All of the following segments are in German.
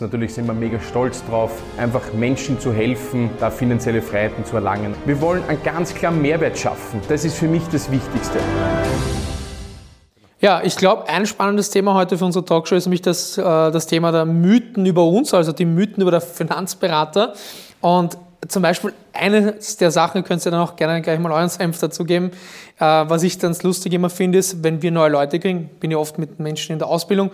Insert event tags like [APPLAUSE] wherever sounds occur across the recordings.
Natürlich sind wir mega stolz drauf, einfach Menschen zu helfen, da finanzielle Freiheiten zu erlangen. Wir wollen einen ganz klaren Mehrwert schaffen. Das ist für mich das Wichtigste. Ja, ich glaube, ein spannendes Thema heute für unsere Talkshow ist nämlich das, äh, das Thema der Mythen über uns, also die Mythen über den Finanzberater. Und zum Beispiel eine der Sachen, könnt ihr dann auch gerne gleich mal euren Senf dazugeben, äh, was ich ganz lustig immer finde, ist, wenn wir neue Leute kriegen, bin ja oft mit Menschen in der Ausbildung,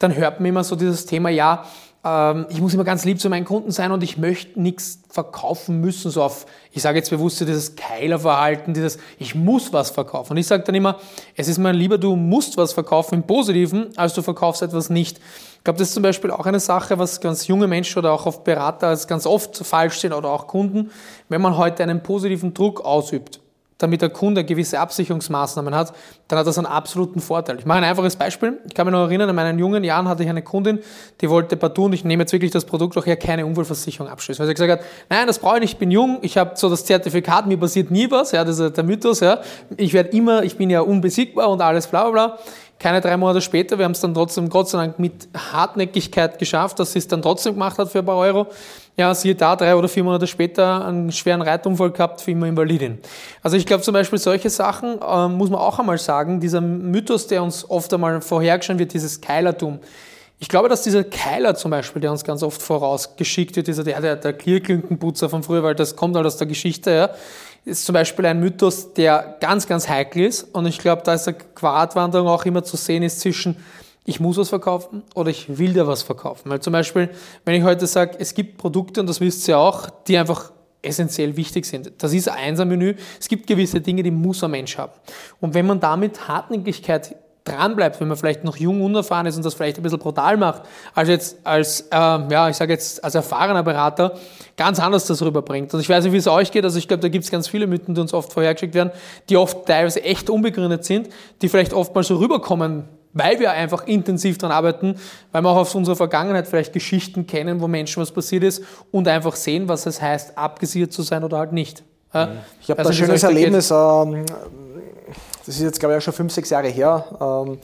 dann hört man immer so dieses Thema, ja, ähm, ich muss immer ganz lieb zu meinen Kunden sein und ich möchte nichts verkaufen müssen, so auf, ich sage jetzt bewusst dieses Keilerverhalten, dieses, ich muss was verkaufen. Und ich sage dann immer, es ist mir lieber, du musst was verkaufen im Positiven, als du verkaufst etwas nicht. Ich glaube, das ist zum Beispiel auch eine Sache, was ganz junge Menschen oder auch auf Berater ganz oft falsch sind oder auch Kunden, wenn man heute einen positiven Druck ausübt damit der Kunde gewisse Absicherungsmaßnahmen hat, dann hat das einen absoluten Vorteil. Ich mache ein einfaches Beispiel. Ich kann mich noch erinnern, in meinen jungen Jahren hatte ich eine Kundin, die wollte partout, und ich nehme jetzt wirklich das Produkt auch her, keine Unfallversicherung abschließen. Weil sie gesagt hat, nein, das brauche ich nicht, ich bin jung, ich habe so das Zertifikat, mir passiert nie was, ja, das ist der Mythos, ja. Ich werde immer, ich bin ja unbesiegbar und alles bla bla bla. Keine drei Monate später, wir haben es dann trotzdem, Gott sei Dank, mit Hartnäckigkeit geschafft, dass sie es dann trotzdem gemacht hat für ein paar Euro. Ja, siehe da, drei oder vier Monate später einen schweren Reitunfall gehabt, für immer Invalidin. Also ich glaube zum Beispiel solche Sachen, äh, muss man auch einmal sagen, dieser Mythos, der uns oft einmal vorhergestellt wird, dieses Keilertum. Ich glaube, dass dieser Keiler zum Beispiel, der uns ganz oft vorausgeschickt wird, dieser, der, der, der Klierklinkenputzer von früher, weil das kommt halt aus der Geschichte, ja, ist zum Beispiel ein Mythos, der ganz, ganz heikel ist. Und ich glaube, da ist eine Quadratwanderung auch immer zu sehen ist zwischen, ich muss was verkaufen oder ich will dir was verkaufen. Weil zum Beispiel, wenn ich heute sage, es gibt Produkte, und das wisst ihr auch, die einfach essentiell wichtig sind. Das ist ein Einser-Menü. Es gibt gewisse Dinge, die muss ein Mensch haben. Und wenn man damit Hartnäckigkeit dranbleibt, wenn man vielleicht noch jung, unerfahren ist und das vielleicht ein bisschen brutal macht, als jetzt als, äh, ja, ich sage jetzt als erfahrener Berater ganz anders das rüberbringt. Und ich weiß nicht, wie es euch geht, also ich glaube, da gibt es ganz viele Mythen, die uns oft vorhergeschickt werden, die oft teilweise echt unbegründet sind, die vielleicht oftmals so rüberkommen, weil wir einfach intensiv daran arbeiten, weil wir auch aus unserer Vergangenheit vielleicht Geschichten kennen, wo Menschen was passiert ist und einfach sehen, was es heißt, abgesichert zu sein oder halt nicht. Ich habe also, ein schönes Erlebnis, ähm, das ist jetzt glaube ich auch schon fünf, sechs Jahre her, ähm,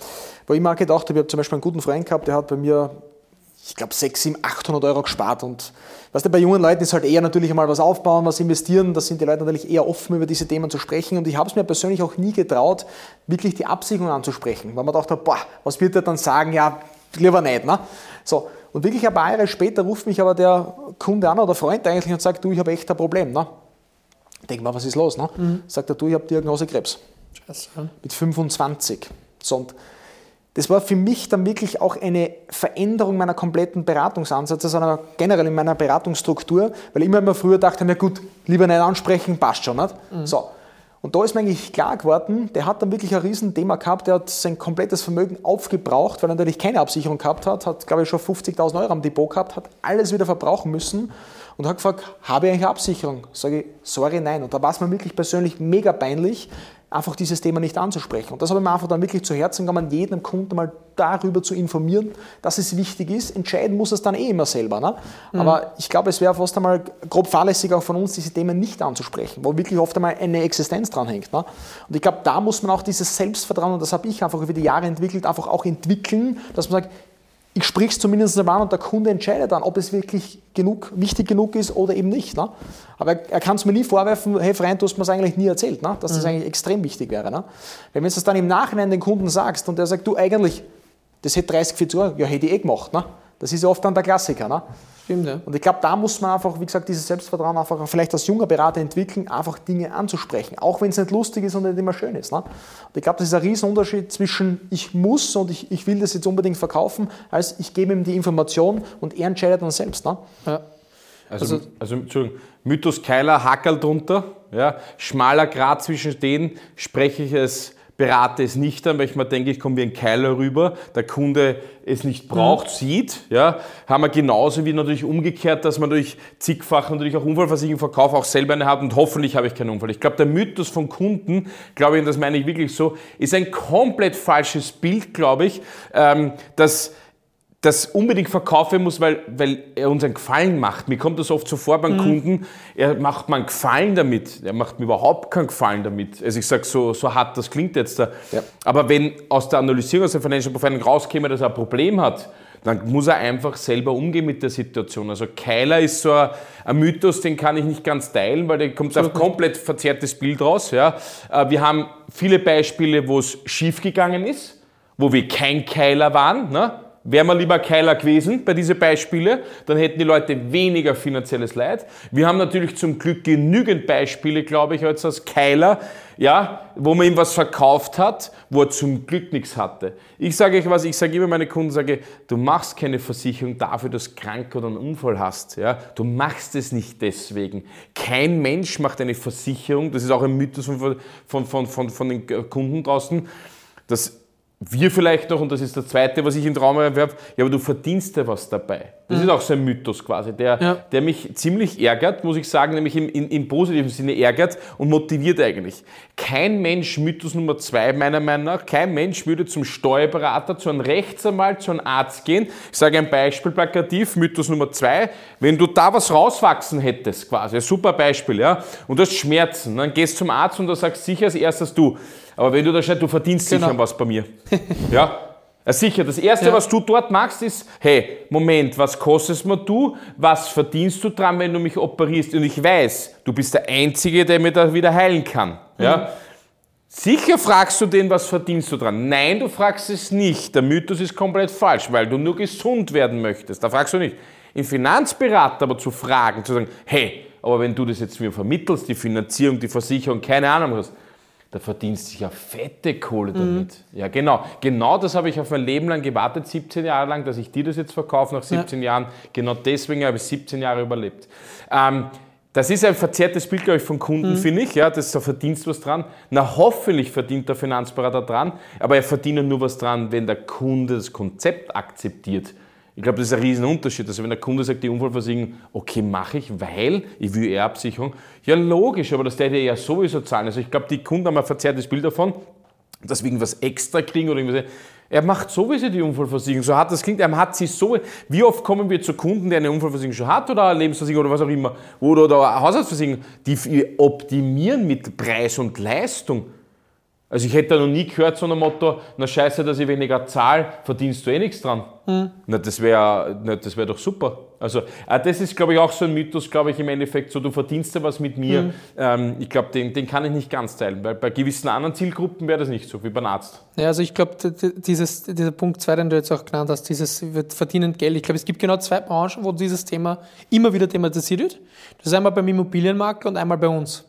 wo ich mal gedacht habe, ich habe zum Beispiel einen guten Freund gehabt, der hat bei mir, ich glaube, 6, 7, 800 Euro gespart und weißt du, bei jungen Leuten ist halt eher natürlich einmal was aufbauen, was investieren, da sind die Leute natürlich eher offen, über diese Themen zu sprechen und ich habe es mir persönlich auch nie getraut, wirklich die Absicherung anzusprechen, weil man dachte, boah, was wird er dann sagen, ja, lieber nicht, ne? So, und wirklich ein paar Jahre später ruft mich aber der Kunde an oder Freund eigentlich und sagt, du, ich habe echt ein Problem, ne? Denk mal, was ist los, ne? Mhm. Sagt er, du, ich habe Diagnose Krebs. Scheiße. Mit 25. So, und das war für mich dann wirklich auch eine Veränderung meiner kompletten Beratungsansätze, sondern generell in meiner Beratungsstruktur, weil ich immer früher dachte, na gut, lieber nicht ansprechen, passt schon. Nicht? Mhm. So. Und da ist mir eigentlich klar geworden, der hat dann wirklich ein Riesenthema gehabt, der hat sein komplettes Vermögen aufgebraucht, weil er natürlich keine Absicherung gehabt hat, hat glaube ich schon 50.000 Euro am Depot gehabt, hat alles wieder verbrauchen müssen und hat gefragt, habe ich eigentlich Absicherung? Sage ich, sorry, nein. Und da war es mir wirklich persönlich mega peinlich, einfach dieses Thema nicht anzusprechen. Und das habe ich mir einfach dann wirklich zu Herzen genommen, jeden Kunden mal darüber zu informieren, dass es wichtig ist. Entscheiden muss es dann eh immer selber. Ne? Mhm. Aber ich glaube, es wäre fast einmal grob fahrlässig auch von uns, diese Themen nicht anzusprechen, wo wirklich oft einmal eine Existenz dran hängt. Ne? Und ich glaube, da muss man auch dieses Selbstvertrauen, und das habe ich einfach über die Jahre entwickelt, einfach auch entwickeln, dass man sagt, ich sprich es zumindest einmal an und der Kunde entscheidet dann, ob es wirklich genug, wichtig genug ist oder eben nicht. Ne? Aber er, er kann es mir nie vorwerfen, hey Freund, du hast mir es eigentlich nie erzählt, ne? dass mhm. das eigentlich extrem wichtig wäre. Ne? Wenn du es dann im Nachhinein den Kunden sagst und der sagt, du eigentlich, das hätte 30, 40 Euro, ja hätte ich eh gemacht. Ne? Das ist ja oft dann der Klassiker. Ne? Stimmt, ja. Und ich glaube, da muss man einfach, wie gesagt, dieses Selbstvertrauen einfach vielleicht als junger Berater entwickeln, einfach Dinge anzusprechen, auch wenn es nicht lustig ist und nicht immer schön ist. Ne? Und ich glaube, das ist ein Riesenunterschied zwischen ich muss und ich, ich will das jetzt unbedingt verkaufen, als ich gebe ihm die Information und er entscheidet dann selbst. Ne? Ja. Also, also, also Entschuldigung, Mythos Keiler, Hackerl drunter, ja, schmaler Grad zwischen denen spreche ich es berate es nicht an, weil ich mir denke, ich komme wie ein Keiler rüber, der Kunde es nicht braucht, mhm. sieht. Ja, haben wir genauso wie natürlich umgekehrt, dass man durch zigfach natürlich auch Unfallversicherung verkauft, auch selber eine hat und hoffentlich habe ich keinen Unfall. Ich glaube, der Mythos von Kunden, glaube ich, und das meine ich wirklich so, ist ein komplett falsches Bild, glaube ich, ähm, dass das unbedingt verkaufen muss, weil, weil er uns einen Gefallen macht. Mir kommt das oft so vor beim mhm. Kunden, er macht mir einen Gefallen damit, er macht mir überhaupt keinen Gefallen damit. Also ich sage, so, so hart das klingt jetzt da. Ja. Aber wenn aus der Analysierung aus der Financial Profiling rauskäme, dass er ein Problem hat, dann muss er einfach selber umgehen mit der Situation. Also Keiler ist so ein, ein Mythos, den kann ich nicht ganz teilen, weil da kommt ein komplett verzerrtes Bild raus. Ja. Äh, wir haben viele Beispiele, wo es schiefgegangen ist, wo wir kein Keiler waren. Ne? Wären wir lieber Keiler gewesen bei diesen Beispielen, dann hätten die Leute weniger finanzielles Leid. Wir haben natürlich zum Glück genügend Beispiele, glaube ich, als Keiler, ja, wo man ihm was verkauft hat, wo er zum Glück nichts hatte. Ich sage euch was, ich sage immer meine Kunden, sage, du machst keine Versicherung dafür, dass du krank oder einen Unfall hast. Ja? Du machst es nicht deswegen. Kein Mensch macht eine Versicherung, das ist auch ein Mythos von, von, von, von, von den Kunden draußen, dass wir vielleicht noch, und das ist das Zweite, was ich in den Raum erwerbe, ja, aber du verdienst ja was dabei. Das mhm. ist auch so ein Mythos quasi, der, ja. der mich ziemlich ärgert, muss ich sagen, nämlich im, in, im positiven Sinne ärgert und motiviert eigentlich. Kein Mensch, Mythos Nummer zwei meiner Meinung nach, kein Mensch würde zum Steuerberater, zu einem Rechtsanwalt, zu einem Arzt gehen. Ich sage ein Beispiel plakativ, Mythos Nummer zwei, wenn du da was rauswachsen hättest, quasi, super Beispiel, ja, und du hast Schmerzen, dann gehst zum Arzt und da sagst sicher als erstes du, aber wenn du da steht, du verdienst genau. sicher was bei mir. ja? ja? Sicher, das Erste, ja. was du dort machst, ist, hey, Moment, was kostest mir du? Was verdienst du dran, wenn du mich operierst? Und ich weiß, du bist der Einzige, der mir da wieder heilen kann. Ja? Mhm. Sicher fragst du den, was verdienst du dran? Nein, du fragst es nicht. Der Mythos ist komplett falsch, weil du nur gesund werden möchtest. Da fragst du nicht. Im Finanzberater aber zu fragen, zu sagen, hey, aber wenn du das jetzt mir vermittelst, die Finanzierung, die Versicherung, keine Ahnung was, da verdienst du ja fette Kohle mhm. damit. Mhm. Ja, genau. Genau das habe ich auf mein Leben lang gewartet, 17 Jahre lang, dass ich dir das jetzt verkaufe nach 17 ja. Jahren. Genau deswegen habe ich 17 Jahre überlebt. Ähm, das ist ein verzerrtes Bild, glaube ich, von Kunden, mhm. finde ich. Ja, das, da verdienst du was dran. Na, hoffentlich verdient der Finanzberater dran, aber er verdient nur was dran, wenn der Kunde das Konzept akzeptiert. Ich glaube, das ist ein Riesenunterschied. Also wenn der Kunde sagt, die Unfallversicherung, okay, mache ich, weil ich will Erbsicherung. Ja, logisch, aber das der ja sowieso zahlen. Also ich glaube, die Kunden haben ein verzerrtes Bild davon, dass wir irgendwas extra kriegen oder irgendwas. Er macht sowieso die Unfallversicherung. So hart das klingt, er hat sie so. Wie oft kommen wir zu Kunden, der eine Unfallversicherung schon hat oder eine Lebensversicherung oder was auch immer, oder, oder eine Haushaltsversicherung, die optimieren mit Preis und Leistung. Also ich hätte da noch nie gehört so ein Motto, na scheiße, dass ich weniger zahle, verdienst du eh nichts dran. Mhm. Na, das wäre das wär doch super. Also äh, das ist, glaube ich, auch so ein Mythos, glaube ich, im Endeffekt, so du verdienst ja was mit mir. Mhm. Ähm, ich glaube, den, den kann ich nicht ganz teilen, weil bei gewissen anderen Zielgruppen wäre das nicht so, wie beim Arzt. Ja, also ich glaube, dieser Punkt 2, den du jetzt auch genannt hast, dieses verdienen Geld, ich glaube, es gibt genau zwei Branchen, wo dieses Thema immer wieder thematisiert wird. Das ist einmal beim Immobilienmakler und einmal bei uns.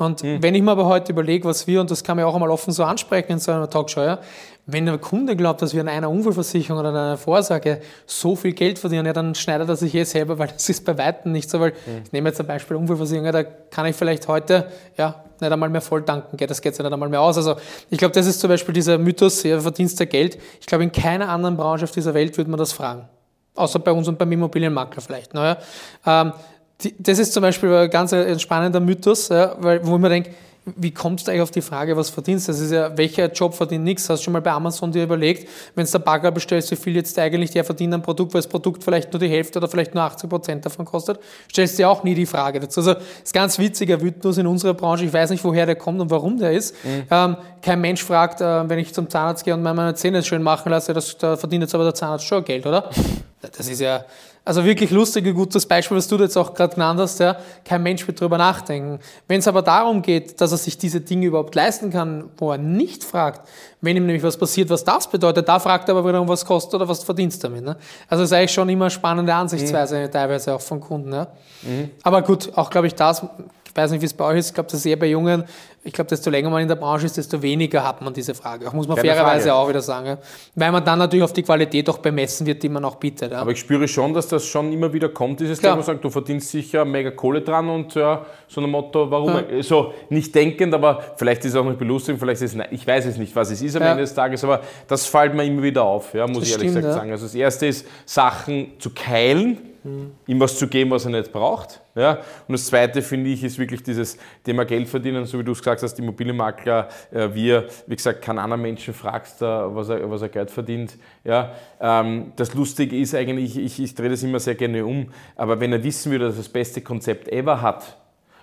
Und mhm. wenn ich mir aber heute überlege, was wir, und das kann man auch einmal offen so ansprechen in so einer Talkshow, ja, wenn der Kunde glaubt, dass wir an einer Unfallversicherung oder an einer Vorsorge so viel Geld verdienen, ja, dann schneidet er sich eh selber, [LAUGHS] weil das ist bei Weitem nicht so, weil mhm. ich nehme jetzt ein Beispiel Unfallversicherung, ja, da kann ich vielleicht heute ja, nicht einmal mehr voll danken, gell, das geht ja nicht einmal mehr aus. Also ich glaube, das ist zum Beispiel dieser Mythos, ja, verdienst du Geld. Ich glaube, in keiner anderen Branche auf dieser Welt würde man das fragen. Außer bei uns und beim Immobilienmakler vielleicht. Naja. Ähm, das ist zum Beispiel ein ganz spannender Mythos, ja, weil, wo ich mir denke, wie kommst du eigentlich auf die Frage, was verdienst? Das ist ja, welcher Job verdient nichts? Hast du schon mal bei Amazon dir überlegt, wenn du der Bagger bestellst, wie viel jetzt eigentlich der verdient am Produkt, weil das Produkt vielleicht nur die Hälfte oder vielleicht nur 80 Prozent davon kostet? Stellst dir auch nie die Frage dazu. Also, ist ganz witziger Mythos in unserer Branche. Ich weiß nicht, woher der kommt und warum der ist. Mhm. Ähm, kein Mensch fragt, äh, wenn ich zum Zahnarzt gehe und meine Zähne schön machen lasse, das, da verdient jetzt aber der Zahnarzt schon Geld, oder? [LAUGHS] Das ist ja, also wirklich lustig, ein gutes Beispiel, was du jetzt auch gerade genannt hast. Ja. Kein Mensch wird darüber nachdenken. Wenn es aber darum geht, dass er sich diese Dinge überhaupt leisten kann, wo er nicht fragt, wenn ihm nämlich was passiert, was das bedeutet, da fragt er aber wiederum, was kostet oder was verdienst damit. Ne? Also das ist eigentlich schon immer eine spannende Ansichtsweise, mhm. teilweise auch von Kunden. Ja. Mhm. Aber gut, auch glaube ich, das ich weiß nicht, wie es bei euch ist. Ich glaube, das ist eher bei Jungen. Ich glaube, desto länger man in der Branche ist, desto weniger hat man diese Frage. Auch muss man Keine fairerweise Frage. auch wieder sagen. Ja. Weil man dann natürlich auf die Qualität auch bemessen wird, die man auch bietet. Ja. Aber ich spüre schon, dass das schon immer wieder kommt, dieses Thema, man sagt, du verdienst sicher mega Kohle dran und ja, so ein Motto, warum? Ja. So nicht denkend, aber vielleicht ist es auch nicht belustigend, vielleicht ist es, ich weiß es nicht, was es ist am Ende des Tages, aber das fällt mir immer wieder auf, muss das ich ehrlich stimmt, gesagt sagen. Also das erste ist, Sachen zu keilen mhm. ihm was zu geben, was er nicht braucht. Ja? Und das Zweite, finde ich, ist wirklich dieses Thema Geld verdienen, so wie du es gesagt hast, Immobilienmakler, äh, wir, wie gesagt, keinen anderen Menschen fragst, was er, was er Geld verdient. Ja? Ähm, das Lustige ist eigentlich, ich, ich drehe das immer sehr gerne um, aber wenn er wissen würde, dass er das beste Konzept ever hat,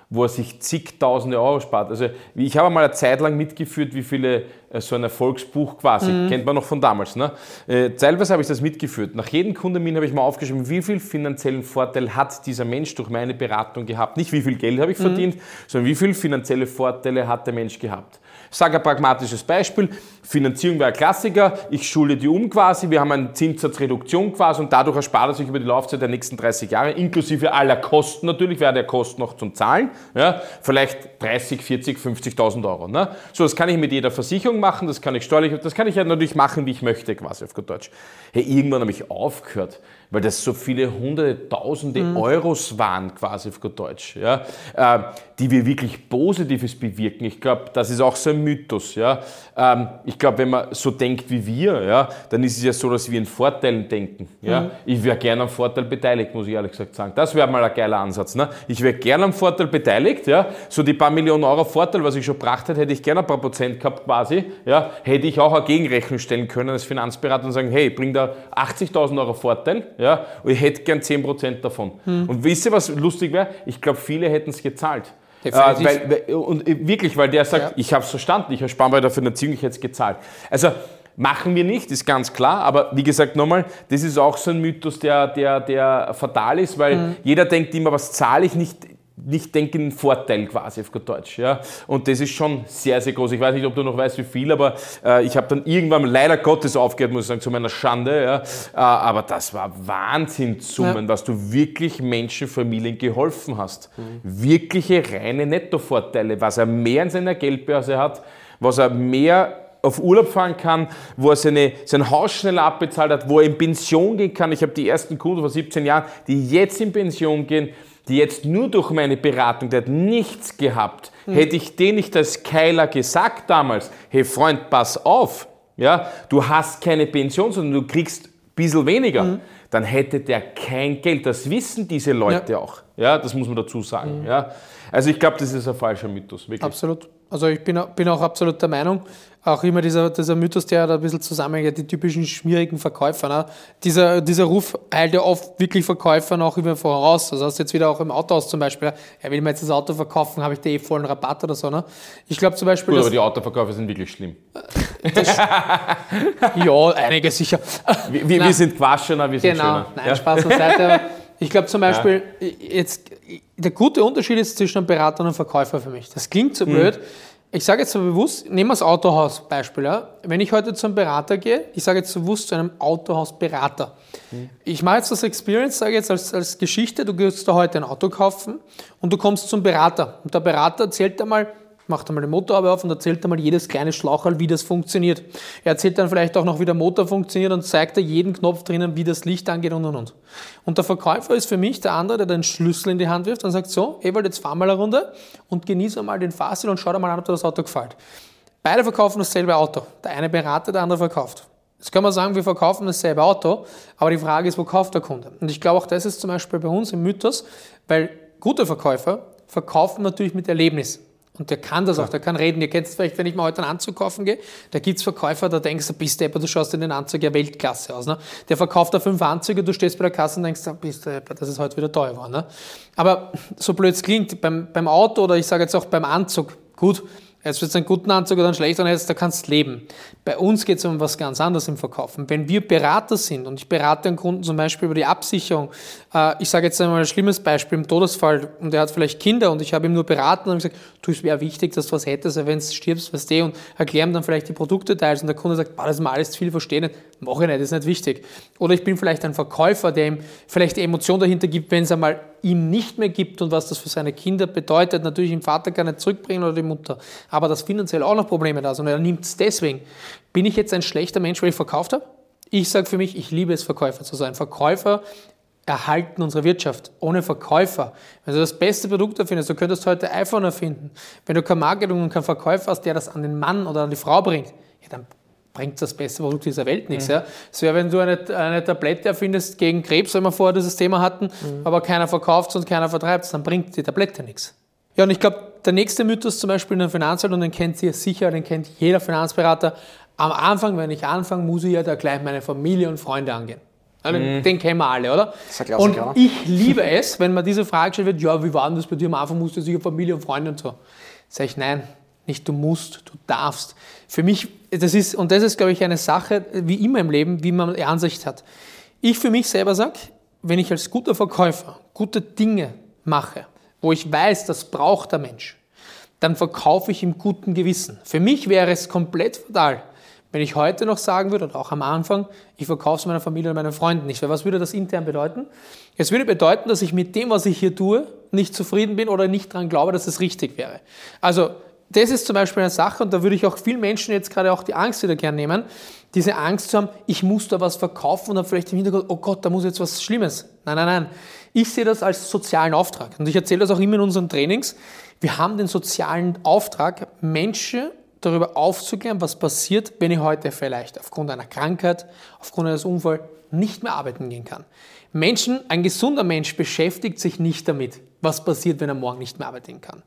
wo er sich zigtausende Euro spart. Also ich habe mal eine Zeit lang mitgeführt, wie viele äh, so ein Erfolgsbuch quasi, mhm. kennt man noch von damals. Ne? Äh, teilweise habe ich das mitgeführt. Nach jedem Kundenmin habe ich mal aufgeschrieben, wie viel finanziellen Vorteil hat dieser Mensch durch meine Beratung gehabt. Nicht wie viel Geld habe ich mhm. verdient, sondern wie viel finanzielle Vorteile hat der Mensch gehabt. Ich sage ein pragmatisches Beispiel. Finanzierung wäre ein Klassiker. Ich schule die um quasi. Wir haben eine Zinssatzreduktion quasi und dadurch erspart er sich über die Laufzeit der nächsten 30 Jahre, inklusive aller Kosten natürlich, wäre der Kosten noch zum Zahlen. Ja, vielleicht 30, 40, 50.000 Euro. Ne? So, das kann ich mit jeder Versicherung machen, das kann ich steuerlich, das kann ich ja natürlich machen, wie ich möchte, quasi auf gut Deutsch. Hey, irgendwann habe ich aufgehört weil das so viele hunderte, tausende mhm. Euros waren, quasi auf gut Deutsch, ja, äh, die wir wirklich Positives bewirken. Ich glaube, das ist auch so ein Mythos. Ja. Ähm, ich glaube, wenn man so denkt wie wir, ja, dann ist es ja so, dass wir in Vorteilen denken. Ja. Mhm. Ich wäre gerne am Vorteil beteiligt, muss ich ehrlich gesagt sagen. Das wäre mal ein geiler Ansatz. Ne? Ich wäre gerne am Vorteil beteiligt. Ja. So die paar Millionen Euro Vorteil, was ich schon gebracht hätte, hätte ich gerne ein paar Prozent gehabt quasi. Ja. Hätte ich auch eine Gegenrechnung stellen können als Finanzberater und sagen, hey, bring da 80.000 Euro Vorteil ja, und ich hätte gern 10% davon. Hm. Und wisst ihr, was lustig wäre? Ich glaube, viele hätten es gezahlt. Äh, weil, weil, und äh, wirklich, weil der sagt, ja. ich habe es verstanden, ich erspare bei der Finanzierung, ich hätte es gezahlt. Also machen wir nicht, ist ganz klar, aber wie gesagt nochmal, das ist auch so ein Mythos, der, der, der fatal ist, weil mhm. jeder denkt immer, was zahle ich nicht, nicht denken, Vorteil quasi auf gut Deutsch. Ja? Und das ist schon sehr, sehr groß. Ich weiß nicht, ob du noch weißt, wie viel, aber äh, ich habe dann irgendwann leider Gottes aufgehört, muss ich sagen, zu meiner Schande. Ja? Äh, aber das war Wahnsinnssummen, ja. was du wirklich Menschen, Familien geholfen hast. Mhm. Wirkliche reine Nettovorteile, was er mehr in seiner Geldbörse hat, was er mehr auf Urlaub fahren kann, wo er seine, sein Haus schneller abbezahlt hat, wo er in Pension gehen kann. Ich habe die ersten Kunden vor 17 Jahren, die jetzt in Pension gehen, die jetzt nur durch meine Beratung, der hat nichts gehabt, mhm. hätte ich den nicht als Keiler gesagt damals, hey Freund, pass auf, ja, du hast keine Pension, sondern du kriegst ein bisschen weniger, mhm. dann hätte der kein Geld. Das wissen diese Leute ja. auch. Ja, das muss man dazu sagen. Mhm. Ja. Also ich glaube, das ist ein falscher Mythos. Wirklich. Absolut. Also ich bin, bin auch absolut der Meinung, auch immer dieser, dieser Mythos, der da ein bisschen zusammenhängt, die typischen schmierigen Verkäufer. Ne? Dieser, dieser Ruf eilt ja oft wirklich Verkäufern auch immer voraus. Also hast du jetzt wieder auch im Autohaus zum Beispiel, ja, will mir jetzt das Auto verkaufen, habe ich da eh vollen Rabatt oder so. Ne? Ich glaube zum Beispiel. Gut, aber die Autoverkäufer sind wirklich schlimm. [LAUGHS] ja, einige sicher. Wir, wir, wir sind Quaschener, wir sind genau. schöner. Nein, ja? Spaß beiseite. [LAUGHS] Ich glaube zum Beispiel, ja. jetzt, der gute Unterschied ist zwischen einem Berater und einem Verkäufer für mich. Das klingt so mhm. blöd. Ich sage jetzt so bewusst, nehmen wir das Autohaus Beispiel. Ja. Wenn ich heute zum Berater gehe, ich sage jetzt bewusst zu einem Autohausberater. Mhm. Ich mache jetzt das Experience, sage jetzt als, als Geschichte, du gehst da heute ein Auto kaufen und du kommst zum Berater. Und der Berater erzählt dir mal, macht einmal den Motorhaube auf und erzählt einmal jedes kleine Schlauchal, wie das funktioniert. Er erzählt dann vielleicht auch noch, wie der Motor funktioniert und zeigt dir jeden Knopf drinnen, wie das Licht angeht und und und. Und der Verkäufer ist für mich der andere, der den Schlüssel in die Hand wirft und sagt, so, Ewald, jetzt fahr mal eine Runde und genieße mal den Fahrstil und schau dir mal an, ob dir das Auto gefällt. Beide verkaufen dasselbe Auto. Der eine beratet, der andere verkauft. Jetzt kann man sagen, wir verkaufen dasselbe Auto, aber die Frage ist, wo kauft der Kunde? Und ich glaube, auch das ist zum Beispiel bei uns im Mythos, weil gute Verkäufer verkaufen natürlich mit Erlebnis. Und der kann das auch, der kann reden. Ihr kennt es vielleicht, wenn ich mal heute einen Anzug kaufen gehe, da gibt es Verkäufer, da denkst du, bist du du schaust in den Anzug ja Weltklasse aus. Ne? Der verkauft da fünf Anzüge, du stehst bei der Kasse und denkst, bist du das ist heute wieder teuer war. Ne? Aber so blöd es klingt, beim, beim Auto oder ich sage jetzt auch beim Anzug, gut, Jetzt wird es einen guten Anzug oder einen schlechten, jetzt da kannst du leben. Bei uns geht es um was ganz anderes im Verkaufen. Wenn wir Berater sind und ich berate einen Kunden zum Beispiel über die Absicherung, äh, ich sage jetzt einmal ein schlimmes Beispiel im Todesfall und er hat vielleicht Kinder und ich habe ihm nur beraten und gesagt, du, es wäre wichtig, dass du was hättest, wenn du stirbst, weißt du, und erklären dann vielleicht die Produktdetails und der Kunde sagt, das ist mal alles zu viel verstehen, mache ich nicht, das ist nicht wichtig. Oder ich bin vielleicht ein Verkäufer, der ihm vielleicht die Emotion dahinter gibt, wenn es einmal ihm nicht mehr gibt und was das für seine Kinder bedeutet. Natürlich, im Vater kann er zurückbringen oder die Mutter. Aber dass finanziell auch noch Probleme da sind und er nimmt es deswegen. Bin ich jetzt ein schlechter Mensch, weil ich verkauft habe? Ich sage für mich, ich liebe es, Verkäufer zu sein. Verkäufer erhalten unsere Wirtschaft. Ohne Verkäufer. Wenn du das beste Produkt erfindest, du könntest heute iPhone erfinden. Wenn du kein Marketing und kein Verkäufer hast, der das an den Mann oder an die Frau bringt, ja, dann bringt das beste Produkt dieser Welt nichts. Mhm. Ja. Es wäre, wenn du eine, eine Tablette erfindest gegen Krebs, wenn wir vorher dieses Thema hatten, mhm. aber keiner verkauft und keiner vertreibt es, dann bringt die Tablette nichts. Ja, und ich glaube, der nächste Mythos zum Beispiel in der Finanzwelt, und den kennt ihr sicher, den kennt jeder Finanzberater, am Anfang, wenn ich anfange, muss ich ja da gleich meine Familie und Freunde angehen. Den, mhm. den kennen wir alle, oder? und ich liebe es, wenn man diese Frage stellt wird, ja, wie war denn das bei dir am Anfang, musst du sicher Familie und Freunde und so. Sag ich, nein, nicht du musst, du darfst. Für mich, das ist, und das ist, glaube ich, eine Sache, wie immer im Leben, wie man Ansicht hat. Ich für mich selber sage, wenn ich als guter Verkäufer gute Dinge mache, wo ich weiß, das braucht der Mensch, dann verkaufe ich im guten Gewissen. Für mich wäre es komplett fatal, wenn ich heute noch sagen würde, und auch am Anfang, ich verkaufe es meiner Familie und meinen Freunden nicht. Weil was würde das intern bedeuten? Es würde bedeuten, dass ich mit dem, was ich hier tue, nicht zufrieden bin oder nicht daran glaube, dass es richtig wäre. Also das ist zum Beispiel eine Sache, und da würde ich auch vielen Menschen jetzt gerade auch die Angst wieder gern nehmen, diese Angst zu haben, ich muss da was verkaufen und dann vielleicht im Hintergrund, oh Gott, da muss jetzt was Schlimmes. Nein, nein, nein. Ich sehe das als sozialen Auftrag. Und ich erzähle das auch immer in unseren Trainings. Wir haben den sozialen Auftrag, Menschen darüber aufzuklären, was passiert, wenn ich heute vielleicht aufgrund einer Krankheit, aufgrund eines Unfalls nicht mehr arbeiten gehen kann. Menschen, ein gesunder Mensch beschäftigt sich nicht damit, was passiert, wenn er morgen nicht mehr arbeiten kann.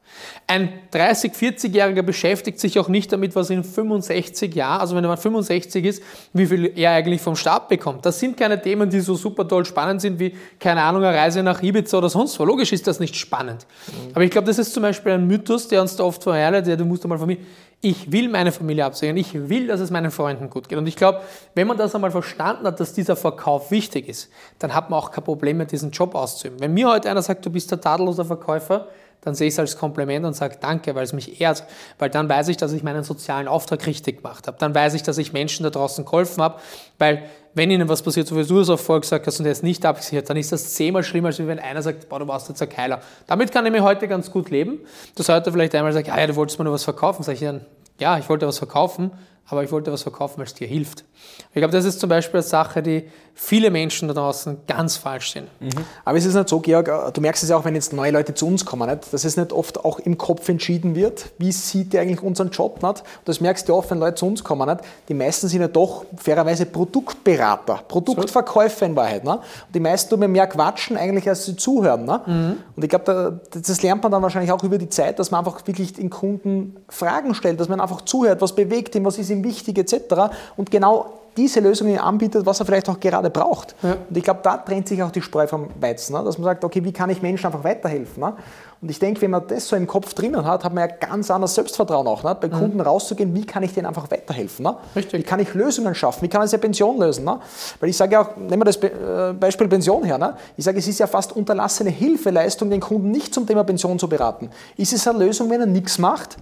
Ein 30-, 40-Jähriger beschäftigt sich auch nicht damit, was in 65 Jahren, also wenn er 65 ist, wie viel er eigentlich vom Staat bekommt. Das sind keine Themen, die so super toll spannend sind wie, keine Ahnung, eine Reise nach Ibiza oder sonst wo. Logisch ist das nicht spannend. Mhm. Aber ich glaube, das ist zum Beispiel ein Mythos, der uns da oft verherrlicht, ja, du musst einmal von mir, ich will meine Familie absichern, ich will, dass es meinen Freunden gut geht. Und ich glaube, wenn man das einmal verstanden hat, dass dieser Verkauf wichtig ist, dann hat man auch kein Problem mehr, diesen Job auszuüben. Wenn mir heute einer sagt, du bist der tadelloser Verkäufer, dann sehe ich es als Kompliment und sage Danke, weil es mich ehrt, weil dann weiß ich, dass ich meinen sozialen Auftrag richtig gemacht habe. Dann weiß ich, dass ich Menschen da draußen geholfen habe, weil wenn ihnen was passiert, so wie du es auch vorher gesagt hast und er ist nicht abgesichert, dann ist das zehnmal schlimmer, als wenn einer sagt, boah, du warst jetzt ein Keiler. Damit kann ich mir heute ganz gut leben, dass heute vielleicht einmal sagt, ah ja, du wolltest mir nur was verkaufen. Sag ich dann, ja, ich wollte was verkaufen, aber ich wollte was verkaufen, weil es dir hilft. Ich glaube, das ist zum Beispiel eine Sache, die viele Menschen da draußen ganz falsch sehen. Mhm. Aber es ist nicht so, Georg, äh, du merkst es ja auch, wenn jetzt neue Leute zu uns kommen, nicht? dass es nicht oft auch im Kopf entschieden wird, wie sieht der eigentlich unseren Job. Nicht? Das merkst du oft, wenn Leute zu uns kommen. Nicht? Die meisten sind ja doch fairerweise Produktberater, Produktverkäufer in Wahrheit. Nicht? Und die meisten tun mir mehr quatschen eigentlich, als sie zuhören. Mhm. Und ich glaube, das lernt man dann wahrscheinlich auch über die Zeit, dass man einfach wirklich den Kunden Fragen stellt, dass man einfach zuhört, was bewegt ihn, was ist ihm wichtig etc. Und genau diese Lösungen anbietet, was er vielleicht auch gerade braucht. Ja. Und ich glaube, da trennt sich auch die Spreu vom Weizen, ne? dass man sagt, okay, wie kann ich Menschen einfach weiterhelfen? Ne? Und ich denke, wenn man das so im Kopf drinnen hat, hat man ja ganz anderes Selbstvertrauen auch, ne? bei mhm. Kunden rauszugehen, wie kann ich denen einfach weiterhelfen? Ne? Wie kann ich Lösungen schaffen? Wie kann ich eine Pension lösen? Weil ich sage ja auch, nehmen wir das äh, Beispiel Pension her. Ich sage, es ist ja fast unterlassene Hilfeleistung, den Kunden nicht zum Thema Pension zu beraten. Ist es eine Lösung, wenn er nichts macht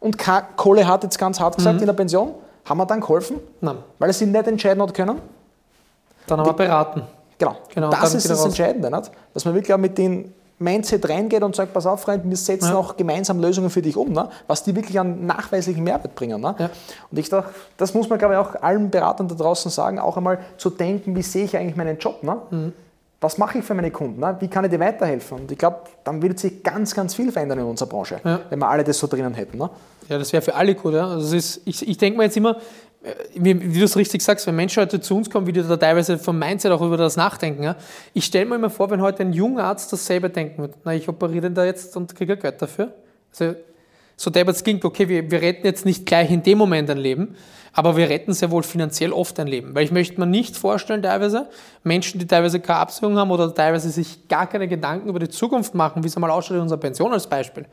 und Kohle hat, jetzt ganz hart gesagt, mhm. in der Pension? Haben wir dann geholfen? Nein. Weil sie nicht entscheiden hat können? Dann haben wir beraten. Genau. genau das ist das Entscheidende, nicht? dass man wirklich auch mit den Mindset reingeht und sagt, pass auf, Freund, wir setzen ja. auch gemeinsam Lösungen für dich um, ne? was die wirklich an nachweislichen Mehrwert bringen. Ne? Ja. Und ich dachte, das muss man, glaube ich, auch allen Beratern da draußen sagen, auch einmal zu denken, wie sehe ich eigentlich meinen Job? Ne? Mhm. Was mache ich für meine Kunden? Ne? Wie kann ich dir weiterhelfen? Und ich glaube, dann würde sich ganz, ganz viel verändern in unserer Branche, ja. wenn wir alle das so drinnen hätten. Ne? Ja, das wäre für alle gut. Ja. Also ist, ich ich denke mir jetzt immer, äh, wie, du es richtig sagst, wenn Menschen heute zu uns kommen, wie die da teilweise vom Mindset auch über das nachdenken. Ja. Ich stelle mir immer vor, wenn heute ein junger Arzt dasselbe denken wird, na, ich operiere den da jetzt und kriege Geld dafür. Also, so der es klingt, okay, wir, wir retten jetzt nicht gleich in dem Moment ein Leben, aber wir retten sehr wohl finanziell oft ein Leben. Weil ich möchte mir nicht vorstellen, teilweise, Menschen, die teilweise keine Absicherung haben oder teilweise sich gar keine Gedanken über die Zukunft machen, wie es einmal ausschaut in unserer Pension als Beispiel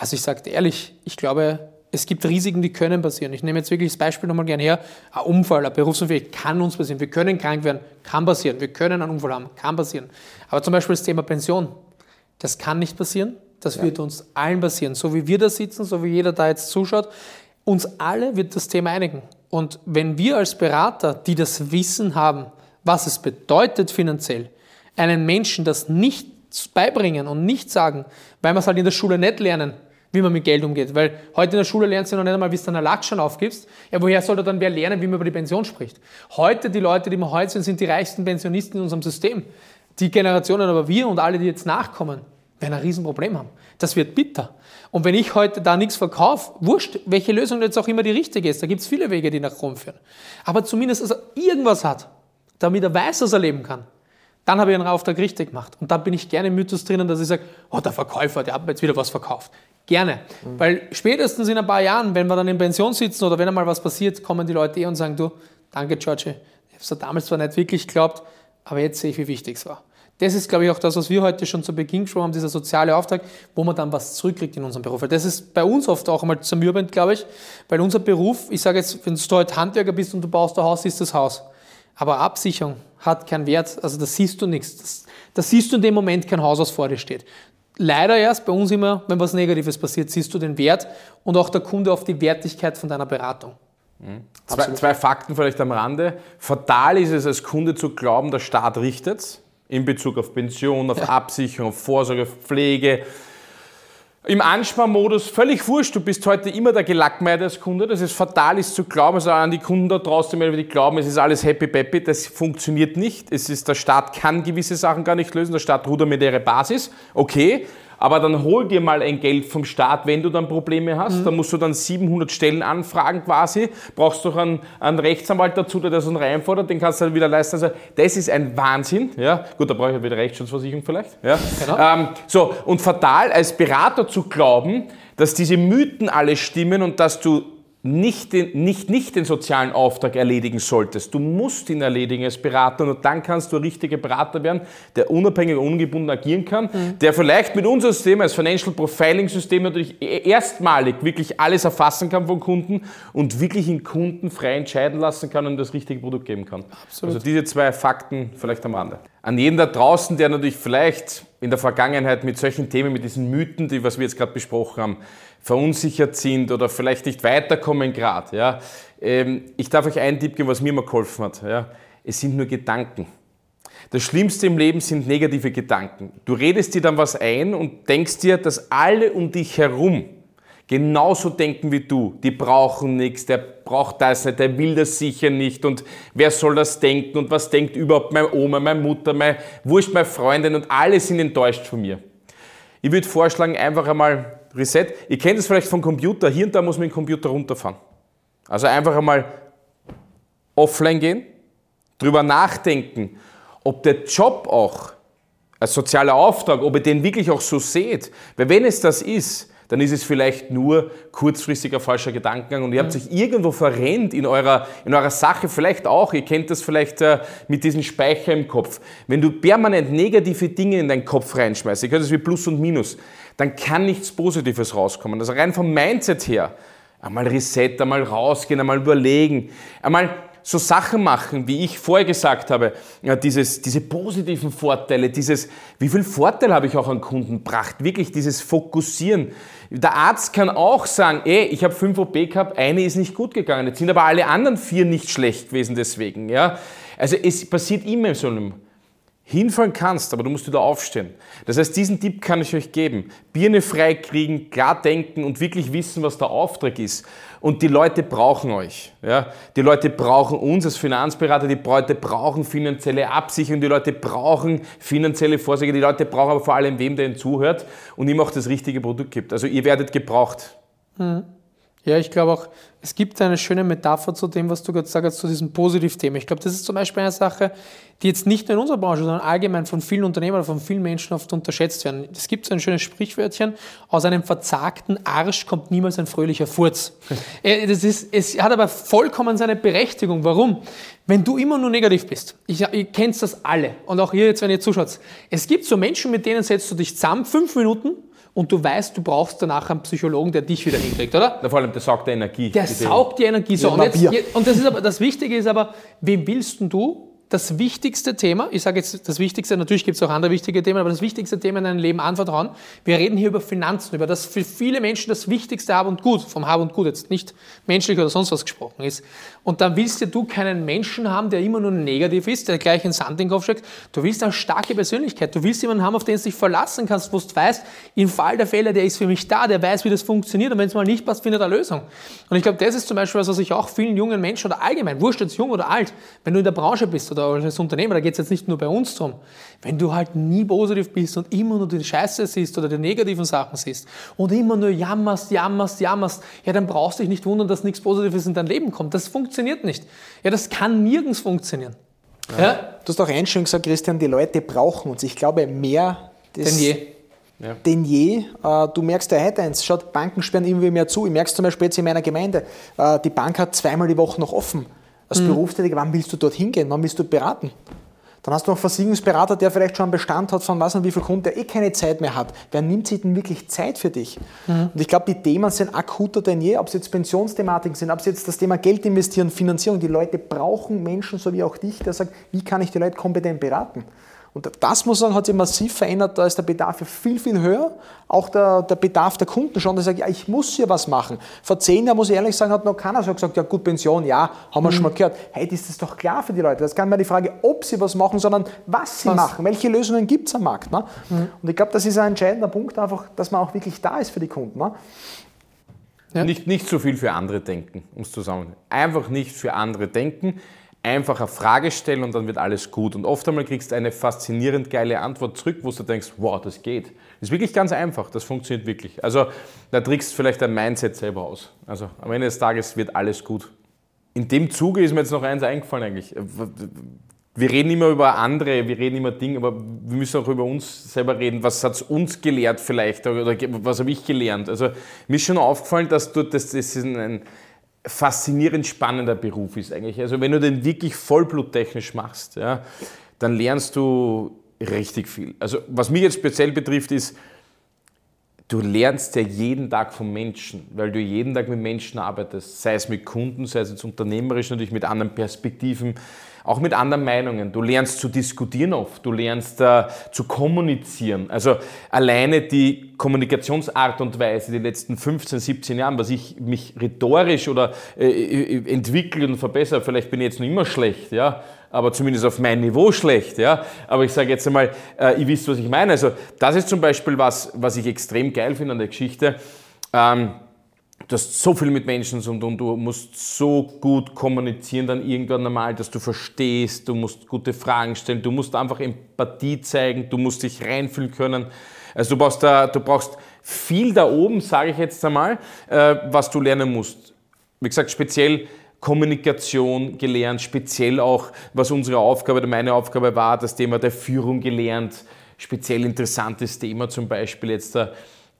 also ich sage ehrlich, ich glaube, es gibt Risiken, die können passieren. Ich nehme jetzt wirklich das Beispiel nochmal gerne her. Ein Unfall, ein Berufsunfall kann uns passieren. Wir können krank werden, kann passieren. Wir können einen Unfall haben, kann passieren. Aber zum Beispiel das Thema Pension, das kann nicht passieren. Das ja. wird uns allen passieren. So wie wir da sitzen, so wie jeder da jetzt zuschaut, uns alle wird das Thema einigen. Und wenn wir als Berater, die das Wissen haben, was es bedeutet finanziell, einen Menschen das nicht beibringen und nicht sagen, weil wir es halt in der Schule nicht lernen, wie man mit Geld umgeht. Weil heute in der Schule lernst du noch nicht einmal, wie du deinen Lackschein aufgibst. Ja, woher soll da dann wer lernen, wie man über die Pension spricht? Heute, die Leute, die wir heute sind, sind die reichsten Pensionisten in unserem System. Die Generationen, aber wir und alle, die jetzt nachkommen, werden ein Riesenproblem haben. Das wird bitter. Und wenn ich heute da nichts verkaufe, wurscht, welche Lösung jetzt auch immer die richtige ist, da gibt es viele Wege, die nach Rom führen. Aber zumindest, dass er irgendwas hat, damit er weiß, dass er leben kann. Dann habe ich einen Auftrag richtig gemacht. Und da bin ich gerne im Mythos drinnen, dass ich sage, oh, der Verkäufer, der hat mir jetzt wieder was verkauft. Gerne. Mhm. Weil spätestens in ein paar Jahren, wenn wir dann in Pension sitzen oder wenn einmal was passiert, kommen die Leute eh und sagen, du, danke George, ich habe es damals zwar nicht wirklich geglaubt, aber jetzt sehe ich, wie wichtig es war. Das ist, glaube ich, auch das, was wir heute schon zu Beginn gesprochen haben, dieser soziale Auftrag, wo man dann was zurückkriegt in unserem Beruf. Weil das ist bei uns oft auch einmal zermürbend, glaube ich, weil unser Beruf, ich sage jetzt, wenn du heute Handwerker bist und du baust ein Haus, ist das Haus. Aber Absicherung hat keinen Wert, also das siehst du nichts. Das, das siehst du in dem Moment kein Haus, was vor dir steht. Leider erst bei uns immer, wenn was Negatives passiert, siehst du den Wert und auch der Kunde auf die Wertigkeit von deiner Beratung. Mhm. Zwei, zwei, Fakten vielleicht am Rande. Fatal ist es als Kunde zu glauben, der Staat richtet es in Bezug auf Pension, auf ja. Absicherung, auf Vorsorge, auf Pflege. Im Ansparmodus völlig wurscht, du bist heute immer der Gelackmeier als Kunde. Das ist fatal, ist zu glauben, also an die Kunden da draußen, die glauben, es ist alles happy peppy, das funktioniert nicht. Es ist, der Staat kann gewisse Sachen gar nicht lösen, der Staat rudert mit ihrer Basis, okay, aber dann hol dir mal ein Geld vom Staat, wenn du dann Probleme hast. Mhm. Da musst du dann 700 Stellen anfragen quasi. Brauchst doch einen, einen Rechtsanwalt dazu, der das dann reinfordert, den kannst du dann wieder leisten. Also das ist ein Wahnsinn. Ja? Gut, da brauche ich wieder Rechtsschutzversicherung vielleicht. Ja? Genau. Ähm, so, und fatal als Berater zu glauben, dass diese Mythen alle stimmen und dass du nicht den, nicht, nicht den sozialen Auftrag erledigen solltest. Du musst ihn erledigen als Berater und dann kannst du ein richtiger Berater werden, der unabhängig und ungebunden agieren kann, mhm. der vielleicht mit unserem System als Financial Profiling System natürlich e-, erstmalig wirklich alles erfassen kann von Kunden und wirklich in Kunden frei entscheiden lassen kann und das richtige Produkt geben kann. Absolut. Also diese zwei Fakten vielleicht am Rande. An jeden da draußen, der natürlich vielleicht in der Vergangenheit mit solchen Themen, mit diesen Mythen, die was wir jetzt gerade besprochen haben, verunsichert sind oder vielleicht nicht weiterkommen gerade. Ja. Ähm, ich darf euch einen Tipp geben, was mir mal geholfen hat. Ja. Es sind nur Gedanken. Das Schlimmste im Leben sind negative Gedanken. Du redest dir dann was ein und denkst dir, dass alle um dich herum genauso denken wie du. Die brauchen nichts, der braucht das nicht, der will das sicher nicht und wer soll das denken und was denkt überhaupt meine Oma, meine Mutter, meine Wurscht, meine Freundin und alle sind enttäuscht von mir. Ich würde vorschlagen, einfach einmal Reset. Ihr kennt es vielleicht vom Computer. Hier und da muss man den Computer runterfahren. Also einfach einmal offline gehen, drüber nachdenken, ob der Job auch als sozialer Auftrag, ob ihr den wirklich auch so seht. Weil wenn es das ist, dann ist es vielleicht nur kurzfristiger falscher Gedankengang und ihr habt mhm. sich irgendwo verrennt in eurer, in eurer Sache, vielleicht auch, ihr kennt das vielleicht äh, mit diesem Speicher im Kopf. Wenn du permanent negative Dinge in deinen Kopf reinschmeißt, ihr könnt es wie Plus und Minus, dann kann nichts Positives rauskommen. Also rein vom Mindset her, einmal Reset, einmal rausgehen, einmal überlegen, einmal so Sachen machen, wie ich vorher gesagt habe, ja, dieses, diese positiven Vorteile, dieses, wie viel Vorteil habe ich auch an Kunden gebracht, wirklich dieses Fokussieren. Der Arzt kann auch sagen, ey, ich habe fünf OP gehabt, eine ist nicht gut gegangen, jetzt sind aber alle anderen vier nicht schlecht gewesen deswegen. Ja? Also es passiert immer so einem hinfallen kannst, aber du musst wieder aufstehen. Das heißt, diesen Tipp kann ich euch geben. Birne frei kriegen, klar denken und wirklich wissen, was der Auftrag ist. Und die Leute brauchen euch. Ja? Die Leute brauchen uns als Finanzberater, die Leute brauchen finanzielle Absicherung, die Leute brauchen finanzielle Vorsorge, die Leute brauchen aber vor allem wem, der ihnen zuhört und ihm auch das richtige Produkt gibt. Also ihr werdet gebraucht. Mhm. Ja, ich glaube auch, es gibt eine schöne Metapher zu dem, was du gerade sagst, zu diesem Positivthema. Ich glaube, das ist zum Beispiel eine Sache, die jetzt nicht nur in unserer Branche, sondern allgemein von vielen Unternehmern, von vielen Menschen oft unterschätzt werden. Es gibt so ein schönes Sprichwörtchen, aus einem verzagten Arsch kommt niemals ein fröhlicher Furz. [LAUGHS] Äh, das ist, es hat aber vollkommen seine Berechtigung. Warum? Wenn du immer nur negativ bist, ich, ihr kennt das alle und auch ihr jetzt, wenn ihr zuschaut, es gibt so Menschen, mit denen setzt du dich zusammen, fünf Minuten, und du weißt, du brauchst danach einen Psychologen, der dich wieder hinkriegt, oder? Na, vor allem, der saugt die Energie. Der saugt die Energie. So, und, jetzt, und das, ist aber, das Wichtige ist aber, wem willst du das wichtigste Thema, ich sage jetzt das Wichtigste, natürlich gibt es auch andere wichtige Themen, aber das wichtigste Thema in deinem Leben anvertrauen. Wir reden hier über Finanzen, über das für viele Menschen das wichtigste Hab und Gut, vom Hab und Gut jetzt nicht menschlich oder sonst was gesprochen ist. Und dann willst ja du keinen Menschen haben, der immer nur negativ ist, der gleich in Sand in den Kopf steckt. Du willst eine starke Persönlichkeit. Du willst jemanden haben, auf den du dich verlassen kannst, wo du weißt, im Fall der Fälle, der ist für mich da, der weiß, wie das funktioniert und wenn es mal nicht passt, findet er eine Lösung. Und ich glaube, das ist zum Beispiel was, was ich auch vielen jungen Menschen oder allgemein, wurscht jetzt jung oder alt, wenn du in der Branche bist oder oder als Unternehmer, da geht es jetzt nicht nur bei uns drum, wenn du halt nie positiv bist und immer nur die Scheiße siehst oder die negativen Sachen siehst und immer nur jammerst, jammerst, jammerst, ja, dann brauchst du dich nicht wundern, dass nichts Positives in dein Leben kommt. Das funktioniert nicht. Ja, das kann nirgends funktionieren. Ja. ja? Du hast auch einschön gesagt, Christian, die Leute brauchen uns. Ich glaube, mehr denn je. Ja. Denn je. Äh, du merkst ja heute eins, schaut, Banken sperren irgendwie mehr zu. Ich merke es zum Beispiel jetzt in meiner Gemeinde. Äh, die Bank hat zweimal die Woche noch offen als mhm. Berufstätiger, wann willst du dort hingehen? Wann willst du beraten? Dann hast du noch einen Versicherungsberater, der vielleicht schon einen Bestand hat von was und wie viel Kunden, der eh keine Zeit mehr hat. Wer nimmt sich denn wirklich Zeit für dich? Mhm. Und ich glaube, die Themen sind akuter denn je, ob es jetzt Pensionsthematiken sind, ob es jetzt das Thema Geld investieren, Finanzierung. Die Leute brauchen Menschen, so wie auch dich, der sagt, wie kann ich die Leute kompetent beraten? Und das, muss ich sagen, hat sich massiv verändert. Da ist der Bedarf viel, viel höher. Auch der, der Bedarf der Kunden schon, der sagt, ja, ich muss hier was machen. Vor zehn Jahren, muss ich ehrlich sagen, hat noch keiner so gesagt, ja gut, Pension, ja, haben wir mhm. schon mal gehört. Heute ist das doch klar für die Leute. Das ist gar nicht mehr die Frage, ob sie was machen, sondern was sie was? machen. Welche Lösungen gibt es am Markt. Ne? Mhm. Und ich glaube, das ist ein entscheidender Punkt einfach, dass man auch wirklich da ist für die Kunden. Ne? Ja. Nicht, nicht so viel für andere denken, um es zu sagen. Einfach nicht für andere denken einfach eine Frage stellen und dann wird alles gut. Und oft einmal kriegst du eine faszinierend geile Antwort zurück, wo du denkst, wow, das geht. Das ist wirklich ganz einfach, das funktioniert wirklich. Also da trickst du vielleicht dein Mindset selber aus. Also am Ende des Tages wird alles gut. In dem Zuge ist mir jetzt noch eins eingefallen eigentlich. Wir reden immer über andere, wir reden immer Dinge, aber wir müssen auch über uns selber reden. Was hat es uns gelehrt vielleicht oder was habe ich gelernt? Also mir ist schon aufgefallen, dass du, das, das ist ein, faszinierend spannender Beruf ist eigentlich. Also wenn du den wirklich vollbluttechnisch machst, ja, dann lernst du richtig viel. Also was mich jetzt speziell betrifft, ist, du lernst ja jeden Tag von Menschen, weil du jeden Tag mit Menschen arbeitest, sei es mit Kunden, sei es jetzt unternehmerisch, natürlich mit anderen Perspektiven, auch mit anderen Meinungen. Du lernst zu diskutieren oft, du lernst äh, zu kommunizieren. Also alleine die Kommunikationsart und Weise die letzten 15, 17 Jahren, was ich mich rhetorisch oder äh, äh, entwickle und verbessere, vielleicht bin ich jetzt noch immer schlecht, ja, aber zumindest auf mein Niveau schlecht, ja. Aber ich sage jetzt einmal, äh, ihr wisst, was ich meine. Also das ist zum Beispiel was, was ich extrem geil finde an der Geschichte. Ähm, du hast so viel mit Menschen und, und du musst so gut kommunizieren dann irgendwann einmal, dass du verstehst, du musst gute Fragen stellen, du musst einfach Empathie zeigen, du musst dich reinfühlen können. Also du brauchst, da, du brauchst viel da oben, sage ich jetzt einmal, äh, was du lernen musst. Wie gesagt, speziell Kommunikation gelernt, speziell auch, was unsere Aufgabe oder meine Aufgabe war, das Thema der Führung gelernt, speziell interessantes Thema zum Beispiel jetzt da äh,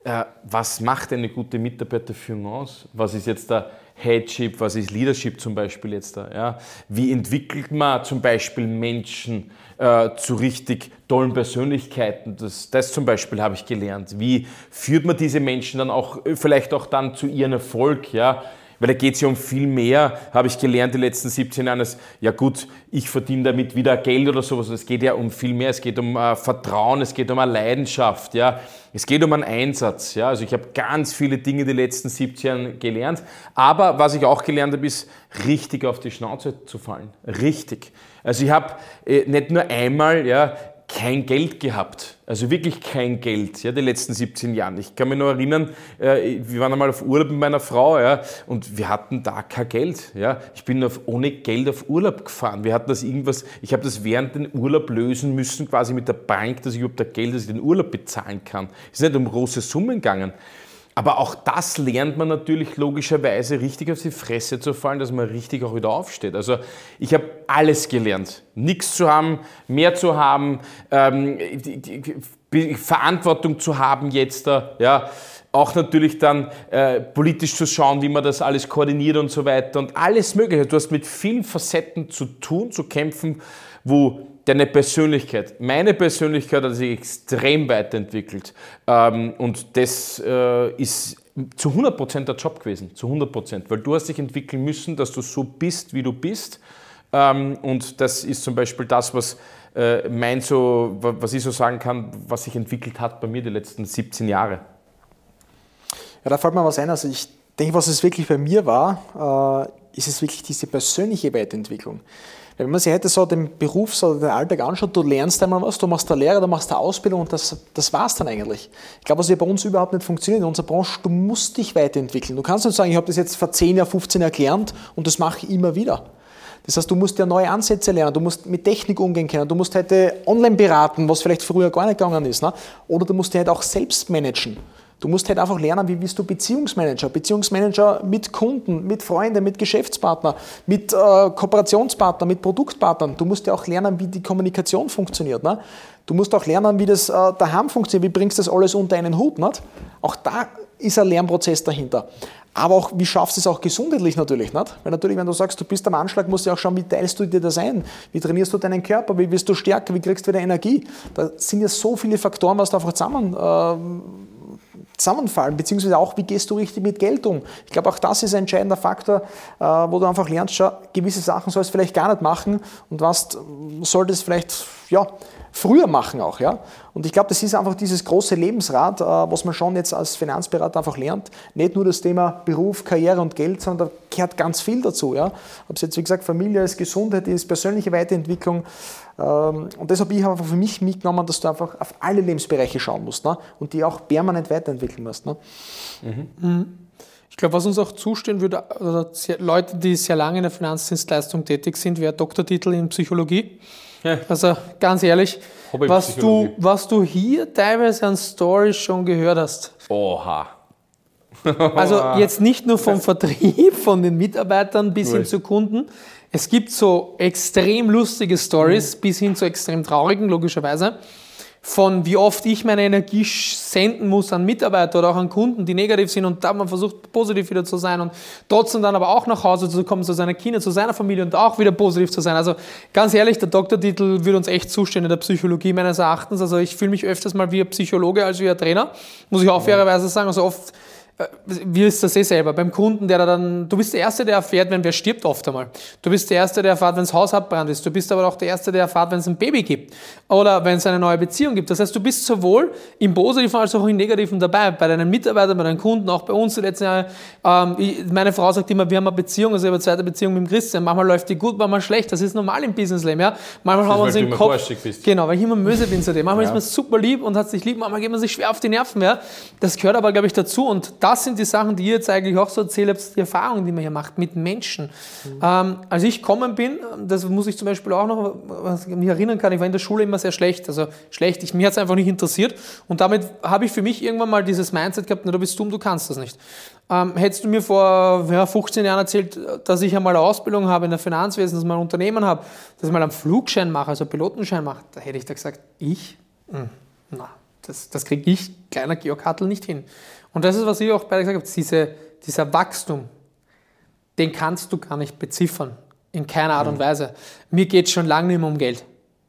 was macht eine gute Mitarbeiterführung aus? Was ist jetzt der Headship, was ist Leadership zum Beispiel jetzt da? Ja? Wie entwickelt man zum Beispiel Menschen äh, zu richtig tollen Persönlichkeiten? Das, das zum Beispiel habe ich gelernt. Wie führt man diese Menschen dann auch, äh, vielleicht auch dann zu ihrem Erfolg? Ja? Weil da geht es ja um viel mehr, habe ich gelernt die letzten 17 Jahre. Als, ja gut, ich verdiene damit wieder Geld oder sowas. Es geht ja um viel mehr. Es geht um äh, Vertrauen, es geht um eine Leidenschaft. Ja. Es geht um einen Einsatz. Ja. Also ich habe ganz viele Dinge die letzten 17 Jahre gelernt. Aber was ich auch gelernt habe, ist richtig auf die Schnauze zu fallen. Richtig. Also ich habe äh, nicht nur einmal ja, kein Geld gehabt. Also wirklich kein Geld, ja, die letzten 17 Jahre. Ich kann mich noch erinnern, äh, wir waren einmal auf Urlaub mit meiner Frau, ja, und wir hatten da kein Geld, ja. Ich bin auf, ohne Geld auf Urlaub gefahren. Wir hatten das irgendwas, ich habe das während den Urlaub lösen müssen, quasi mit der Bank, dass ich überhaupt da Geld, dass ich den Urlaub bezahlen kann. Es ist nicht um große Summen gegangen. Aber auch das lernt man natürlich logischerweise richtig auf die Fresse zu fallen, dass man richtig auch wieder aufsteht. Also ich habe alles gelernt. Nichts zu haben, mehr zu haben, ähm, die, die, Verantwortung zu haben jetzt ja. Auch natürlich dann äh, politisch zu schauen, wie man das alles koordiniert und so weiter und alles Mögliche. Du hast mit vielen Facetten zu tun, zu kämpfen, wo deine Persönlichkeit, meine Persönlichkeit hat sich extrem weiterentwickelt. Ähm, und das äh, ist zu 100% der Job gewesen, zu 100%, weil du hast dich entwickeln müssen, dass du so bist, wie du bist. Ähm, und das ist zum Beispiel das, was äh, mein so, was ich so sagen kann, was sich entwickelt hat bei mir die letzten 17 Jahre. Ja, da fällt mir was ein. Also ich denke, was es wirklich bei mir war, äh, ist es wirklich diese persönliche Weiterentwicklung. Wenn man sich heute so den Beruf, oder den Alltag anschaut, du lernst einmal was, du machst eine Lehre, du machst eine Ausbildung und das, das war es dann eigentlich. Ich glaube, was ja bei uns überhaupt nicht funktioniert in unserer Branche, du musst dich weiterentwickeln. Du kannst nicht sagen, ich habe das jetzt vor 10 Jahren, 15 Jahren gelernt und das mache ich immer wieder. Das heißt, du musst ja neue Ansätze lernen, du musst mit Technik umgehen können, du musst heute online beraten, was vielleicht früher gar nicht gegangen ist. Ne? Oder du musst dich halt auch selbst managen. Du musst halt einfach lernen, wie bist du Beziehungsmanager. Beziehungsmanager mit Kunden, mit Freunden, mit Geschäftspartnern, mit äh, Kooperationspartnern, mit Produktpartnern. Du musst ja auch lernen, wie die Kommunikation funktioniert. Ne? Du musst auch lernen, wie das äh, daheim funktioniert, wie bringst du das alles unter einen Hut. Nicht? Auch da ist ein Lernprozess dahinter. aber auch, wie schaffst du es auch gesundheitlich natürlich, nicht? Weil natürlich, wenn du sagst, du bist am Anschlag, musst du auch schauen, wie teilst du dir das ein? Wie trainierst du deinen Körper? Wie wirst du stärker? Wie kriegst du wieder Energie? Da sind ja so viele Faktoren, was da einfach zusammen, äh, zusammenfallen, beziehungsweise auch, wie gehst du richtig mit Geld um? Ich glaube, auch das ist ein entscheidender Faktor, äh, wo du einfach lernst, schau, gewisse Sachen sollst du vielleicht gar nicht machen und was solltest vielleicht, ja, früher machen auch. Ja? Und ich glaube, das ist einfach dieses große Lebensrad, äh, was man schon jetzt als Finanzberater einfach lernt. Nicht nur das Thema Beruf, Karriere und Geld, sondern da gehört ganz viel dazu. Ja? Ob es jetzt, wie gesagt, Familie ist, Gesundheit ist, persönliche Weiterentwicklung. Ähm, und deshalb habe ich einfach für mich mitgenommen, dass du einfach auf alle Lebensbereiche schauen musst ne? und die auch permanent weiterentwickeln musst. Ne? Mhm. Mhm. Ich glaube, was uns auch zustehen würde, also Leute, die sehr lange in der Finanzdienstleistung tätig sind, wäre Doktortitel in Psychologie. Ja. Also ganz ehrlich, was du, was du hier teilweise an Stories schon gehört hast. Oha. [LAUGHS] also jetzt nicht nur vom Vertrieb, von den Mitarbeitern bis hin zu Kunden. Es gibt so extrem lustige Stories mhm. bis hin zu extrem traurigen, logischerweise von wie oft ich meine Energie senden muss an Mitarbeiter oder auch an Kunden, die negativ sind und da man versucht positiv wieder zu sein und trotzdem dann aber auch nach Hause zu kommen zu seiner Kinder, zu seiner Familie und auch wieder positiv zu sein. Also ganz ehrlich, der Doktortitel würde uns echt zustehen in der Psychologie meines Erachtens. Also ich fühle mich öfters mal wie ein Psychologe als wie ein Trainer, muss ich auch fairerweise sagen. Also oft wie ist das eh selber, beim Kunden, der da dann, du bist der Erste, der erfährt, wenn wer stirbt oft einmal. Du bist der Erste, der erfährt, wenn das Haus abbrannt ist. Du bist aber auch der Erste, der erfährt, wenn es ein Baby gibt. Oder wenn es eine neue Beziehung gibt. Das heißt, du bist sowohl im Positiven als auch im Negativen dabei. Bei deinen Mitarbeitern, bei deinen Kunden, auch bei uns die letzten Jahre. Ähm, ich, meine Frau sagt immer, wir haben eine Beziehung, also ich habe eine zweite Beziehung mit dem Christian. Manchmal läuft die gut, manchmal schlecht. Das ist normal im Businessleben, ja. Manchmal haben wir uns den Kopf. Genau, weil ich immer Möse bin zu dem. Manchmal ja. ist man super lieb und hat sich lieb, manchmal geht man sich schwer auf die Nerven, ja. Das gehört aber, glaube ich, dazu. Und das sind die Sachen, die ihr jetzt eigentlich auch so erzählt habt, die Erfahrungen, die man hier macht mit Menschen. Mhm. Ähm, als ich kommen bin, das muss ich zum Beispiel auch noch, was ich mich erinnern kann, ich war in der Schule immer sehr schlecht, also schlecht, ich, mir hat es einfach nicht interessiert und damit habe ich für mich irgendwann mal dieses Mindset gehabt, na, du bist dumm, du kannst das nicht. Ähm, hättest du mir vor ja, 15 Jahren erzählt, dass ich einmal eine Ausbildung habe in der Finanzwesen, dass ich mal ein Unternehmen habe, dass ich mal einen Flugschein mache, also einen Pilotenschein mache, da hätte ich da gesagt, ich? Hm, na, das, das kriege ich, kleiner Georg Hartl, nicht hin. Und das ist, was ich auch bei gesagt habe, diese, dieser Wachstum, den kannst du gar nicht beziffern. In keiner Art und mhm. Weise. Mir geht es schon lange nicht mehr um Geld.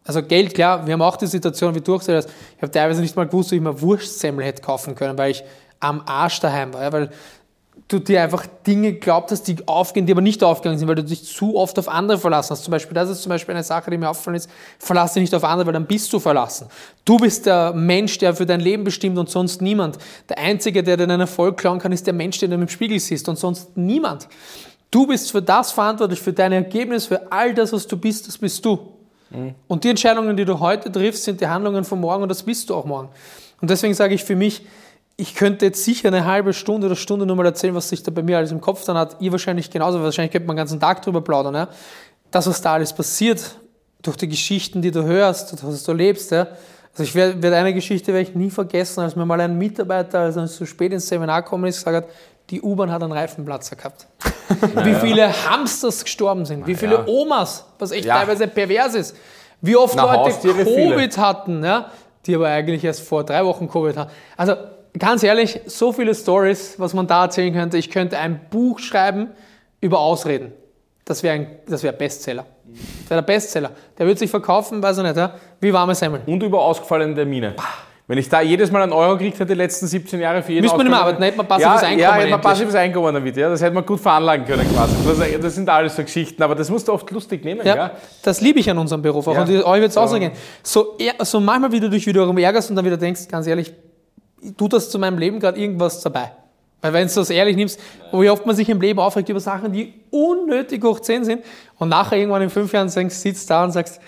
Also Geld, klar, wir haben auch die Situation, wie du auch hast, ich habe teilweise nicht mal gewusst, wie ich mir Wurstsemmel hätte kaufen können, weil ich am Arsch daheim war. Ja, weil du dir einfach Dinge glaubt hast, die aufgehen, die aber nicht aufgegangen sind, weil du dich zu oft auf andere verlassen hast. Zum Beispiel, das ist zum Beispiel eine Sache, die mir aufgefallen ist, verlasse dich nicht auf andere, weil dann bist du verlassen. Du bist der Mensch, der für dein Leben bestimmt und sonst niemand. Der Einzige, der deinen Erfolg klauen kann, ist der Mensch, den du im Spiegel siehst und sonst niemand. Du bist für das verantwortlich, für dein Ergebnis, für all das, was du bist, das bist du. Mhm. Und die Entscheidungen, die du heute triffst, sind die Handlungen von morgen und das bist du auch morgen. Und deswegen sage ich für mich, ich könnte jetzt sicher eine halbe Stunde oder Stunde nur mal erzählen, was sich da bei mir alles im Kopf dann hat. Ihr wahrscheinlich genauso, wahrscheinlich könnte man den ganzen Tag drüber plaudern. Ja? Das, was da alles passiert, durch die Geschichten, die du hörst, was du lebst. Ja? Also ich werde werd eine Geschichte werde ich nie vergessen, als mir mal ein Mitarbeiter, als er zu spät ins Seminar gekommen ist, gesagt hat, die U-Bahn hat einen Reifenplatzer gehabt. [LAUGHS] Ja, wie viele Hamsters gestorben sind, wie viele Omas, was echt teilweise pervers ist. Wie oft Na, Leute Covid viele. hatten, ja, die aber eigentlich erst vor drei Wochen Covid hatten. Also ganz ehrlich, so viele Stories, was man da erzählen könnte. Ich könnte ein Buch schreiben über Ausreden. Das wäre ein das wär Bestseller. Das wäre der Bestseller. Der würde sich verkaufen, weiß ich nicht, ja? wie warme Semmeln. Und über ausgefallene Termine. Wenn ich da jedes Mal einen Euro gekriegt hätte, die letzten 17 Jahre für jeden Müsste man nicht mehr arbeiten, hätte man passives ja, Einkommen. Ja, hätte man passives Einkommen damit, ja. Das hätte man gut veranlagen können quasi. Das, das, sind alles so Geschichten, aber das musst du oft lustig nehmen, ja. ja? Das liebe ich an unserem Beruf auch. Ja. Und euch wird es auch so gehen. So, so manchmal, wie du dich wiederum ärgerst und dann wieder denkst, ganz ehrlich, tut das zu meinem Leben gerade irgendwas dabei? Weil wenn du das ehrlich nimmst, wie oft man sich im Leben aufregt über Sachen, die unnötig hoch 10 sind und nachher irgendwann in fünf Jahren sitzt da und sagst,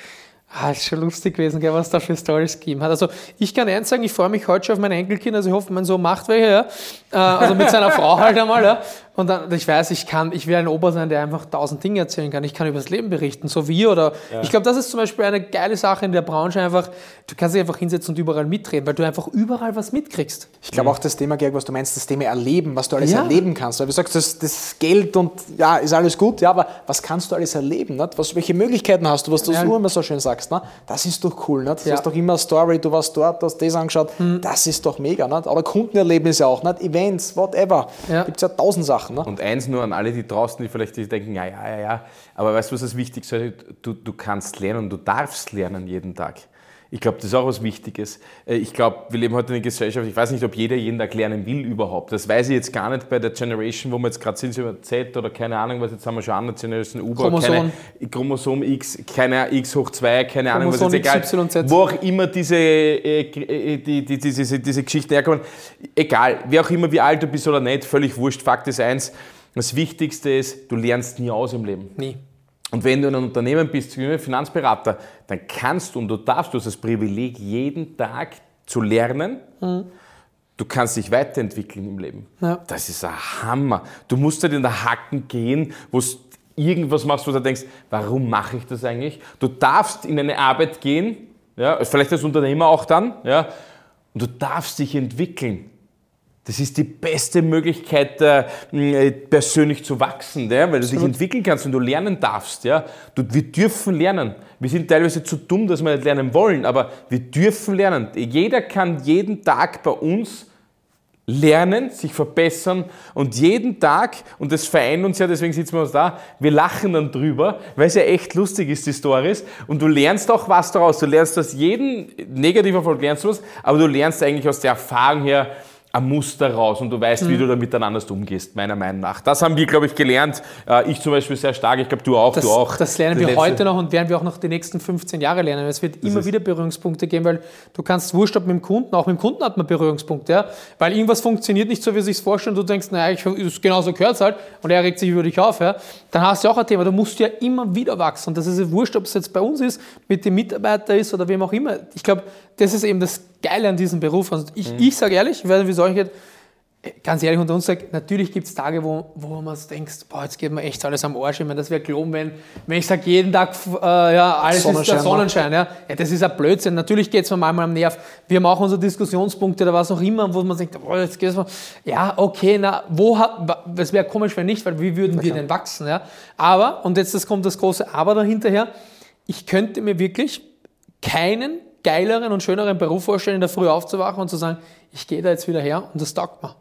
Ah, ist schon lustig gewesen, gell, was da für Stories gegeben hat. Also ich kann eins sagen, ich freue mich heute schon auf meine Enkelkinder, also ich hoffe, mein Sohn macht welche, ja. Äh, also mit seiner Frau halt einmal, ja. Und dann, ich weiß, ich kann, ich will ein Opa sein, der einfach tausend Dinge erzählen kann. Ich kann über das Leben berichten, so wie oder. Ja. Ich glaube, das ist zum Beispiel eine geile Sache in der Branche einfach. Du kannst dich einfach hinsetzen und überall mitreden, weil du einfach überall was mitkriegst. Ich glaube auch das Thema, Georg, was du meinst, das Thema Erleben, was du alles ja. erleben kannst. Weil du sagst, das, das, Geld und ja, ist alles gut, ja, aber was kannst du alles erleben? Nicht? Was, welche Möglichkeiten hast du, was du ja. so immer so schön sagst? Ne? Das ist doch cool. Nicht? Du hast doch immer eine Story, du warst dort, hast das angeschaut. Mhm. Das ist doch mega. Nicht? Aber Kundenerlebnisse auch, nicht? Events, whatever. Ja. Gibt es ja tausend Sachen. Machen. Ne? Und eins nur an alle, die draußen, die vielleicht denken, ja, ja, ja, ja. Aber weißt du, was ist? Du, du kannst lernen, du darfst lernen jeden Tag. Ich glaube, das ist auch was Wichtiges. Äh, ich glaube, wir leben heute in einer Gesellschaft, ich weiß nicht, ob jeder jeden Tag lernen will überhaupt. Das weiß ich jetzt gar nicht bei der Generation, wo wir jetzt gerade sind, über Z oder keine Ahnung, was jetzt haben wir schon andere Generation, U, Chromosom. keine Chromosom X, keine X hoch 2, keine Ahnung, Chromosom was jetzt egal. XYZ. Wo auch immer diese, äh, äh, die, die, diese, diese Geschichten herkommen. Egal, wer auch immer, wie alt du bist oder nicht, völlig wurscht. Fakt ist eins, das Wichtigste ist, du lernst nie aus im Leben. Nie. Und wenn du in einem Unternehmen bist, wie ein Finanzberater, dann kannst du und du darfst, du hast das Privileg, jeden Tag zu lernen. Mhm. Du kannst dich weiterentwickeln im Leben. Ja. Das ist ein Hammer. Du musst nicht in der Hacken gehen, wo du irgendwas machst, wo du denkst, warum mache ich das eigentlich? Du darfst in eine Arbeit gehen, ja, vielleicht als Unternehmer auch dann, ja, und du darfst dich entwickeln. Das ist die beste Möglichkeit, äh, persönlich zu wachsen, ja, weil du dich entwickeln kannst und du lernen darfst. Ja. Du, wir dürfen lernen. Wir sind teilweise zu dumm, dass wir nicht lernen wollen, aber wir dürfen lernen. Jeder kann jeden Tag bei uns lernen, sich verbessern und jeden Tag, und das vereint uns ja, deswegen sitzen wir uns da, wir lachen dann drüber, weil es ja echt lustig ist, die Stories, und du lernst auch was daraus. Du lernst aus jedem negativen Erfolg, lernst du was, aber du lernst eigentlich aus der Erfahrung her, ein Muster raus und du weißt, wie du da miteinander umgehst, meiner Meinung nach. Das haben wir, glaube ich, gelernt. Äh, ich zum Beispiel sehr stark, ich glaube, du auch, Das, du auch. das lernen wir letzte- heute noch und werden wir auch noch die nächsten 15 Jahre lernen. Es wird immer ist- wieder Berührungspunkte geben, weil du kannst wurscht, ob mit dem Kunden, auch mit dem Kunden hat man Berührungspunkte, ja? weil irgendwas funktioniert nicht so, wie sich vorstellt und du denkst, naja, ich, genauso gehört halt und er regt sich über dich auf, ja? dann hast du auch ein Thema, du musst ja immer wieder wachsen und das ist ja wurscht, ob es jetzt bei uns ist, mit dem Mitarbeiter ist oder wem auch immer. Ich glaube, das ist eben das Geile an diesem Beruf. Also ich, Mhm. ich sage ehrlich, ich nicht, wie es geht, ganz ehrlich unter uns sagt, natürlich gibt es Tage, wo, wo man denkt, boah, jetzt geht mir echt alles am Arsch. Ich meine, das wäre gelogen, wenn, wenn ich sage, jeden Tag, äh, ja, alles ist der Sonnenschein. Ja. ja, das ist ein Blödsinn. Natürlich geht es mir manchmal am Nerv. Wir haben auch unsere Diskussionspunkte oder was auch immer, wo man denkt, boah, jetzt geht's mal. Ja, okay, na, wo hat, es wäre komisch, wenn nicht, weil wie würden wir denn wachsen? Ja? Aber, und jetzt das kommt das große Aber dahinterher, ich könnte mir wirklich keinen geileren und schöneren Beruf vorstellen, in der Früh aufzuwachen und zu sagen, ich gehe da jetzt wieder her und das taugt mir.